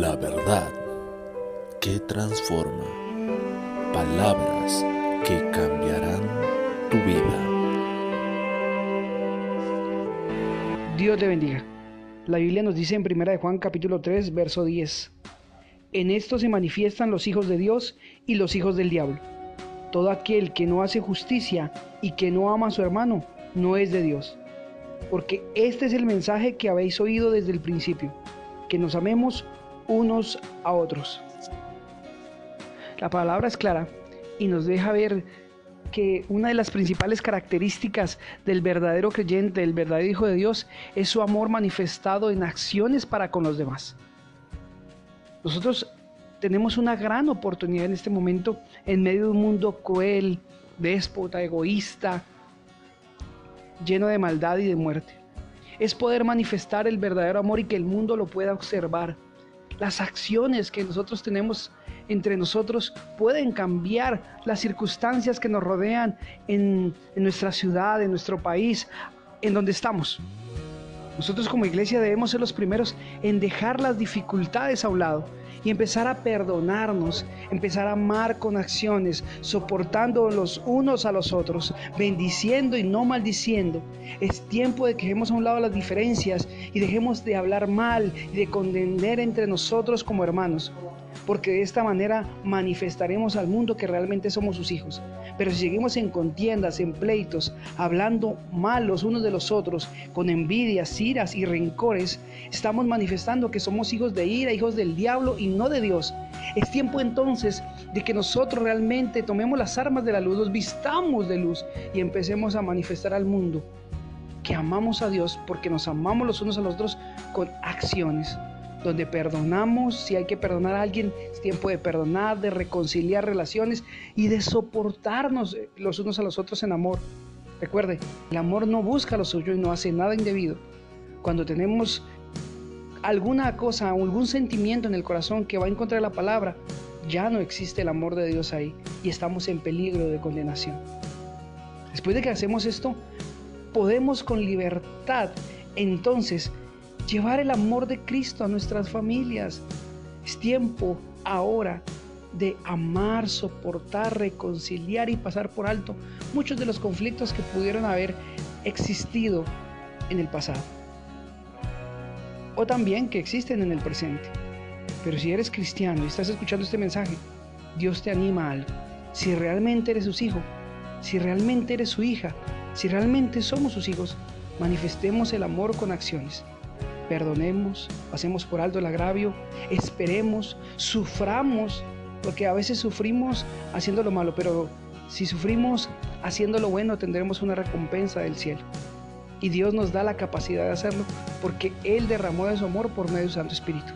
La verdad que transforma. Palabras que cambiarán tu vida. Dios te bendiga. La Biblia nos dice en 1 de Juan capítulo 3, verso 10. En esto se manifiestan los hijos de Dios y los hijos del diablo. Todo aquel que no hace justicia y que no ama a su hermano no es de Dios. Porque este es el mensaje que habéis oído desde el principio, que nos amemos unos a otros. La palabra es clara y nos deja ver que una de las principales características del verdadero creyente, del verdadero Hijo de Dios, es su amor manifestado en acciones para con los demás. Nosotros tenemos una gran oportunidad en este momento en medio de un mundo cruel, déspota, egoísta, lleno de maldad y de muerte. Es poder manifestar el verdadero amor y que el mundo lo pueda observar las acciones que nosotros tenemos entre nosotros pueden cambiar las circunstancias que nos rodean en, nuestra ciudad, en nuestro país, en donde estamos. Nosotros como iglesia debemos ser los primeros en dejar las dificultades a un lado y empezar a perdonarnos, empezar a amar con acciones, soportando los unos a los otros, bendiciendo y no maldiciendo. Es tiempo de que dejemos a un lado las diferencias y dejemos de hablar mal y de condenar entre nosotros como hermanos porque de esta manera manifestaremos al mundo que realmente somos sus hijos. Pero si seguimos en contiendas, en pleitos, hablando mal los unos de los otros, con envidias, iras y rencores, estamos manifestando que somos hijos de ira, hijos del diablo y no de Dios. Es tiempo entonces de que nosotros realmente tomemos las armas de la luz, nos vistamos de luz y empecemos a manifestar al mundo que amamos a Dios porque nos amamos los unos a los otros con acciones donde perdonamos, si hay que perdonar a alguien, es tiempo de perdonar, de reconciliar relaciones y de soportarnos eh, los unos a los otros en amor. Recuerde, el amor no busca lo suyo y no hace nada indebido. Cuando tenemos alguna cosa, algún sentimiento en el corazón que va en contra de la palabra, ya no existe el amor de Dios ahí y estamos en peligro de condenación. Después de que hacemos esto, podemos con libertad entonces llevar el amor de Cristo a nuestras familias. Es tiempo ahora de amar, soportar, reconciliar y pasar por alto muchos de los conflictos que pudieron haber existido en el pasado. También que existen en el presente. Pero si eres cristiano y estás escuchando este mensaje, Dios te anima a algo. Si realmente eres su hijo, si realmente eres su hija, si realmente somos sus hijos, manifestemos el amor con acciones perdonemos, pasemos por alto el agravio, esperemos, suframos, porque a veces sufrimos haciendo lo malo, pero si sufrimos haciendo lo bueno tendremos una recompensa del cielo. Y Dios nos da la capacidad de hacerlo porque Él derramó de su amor por medio del Santo Espíritu.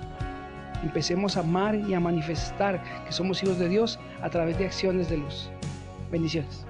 Empecemos a amar y a manifestar que somos hijos de Dios a través de acciones de luz. Bendiciones.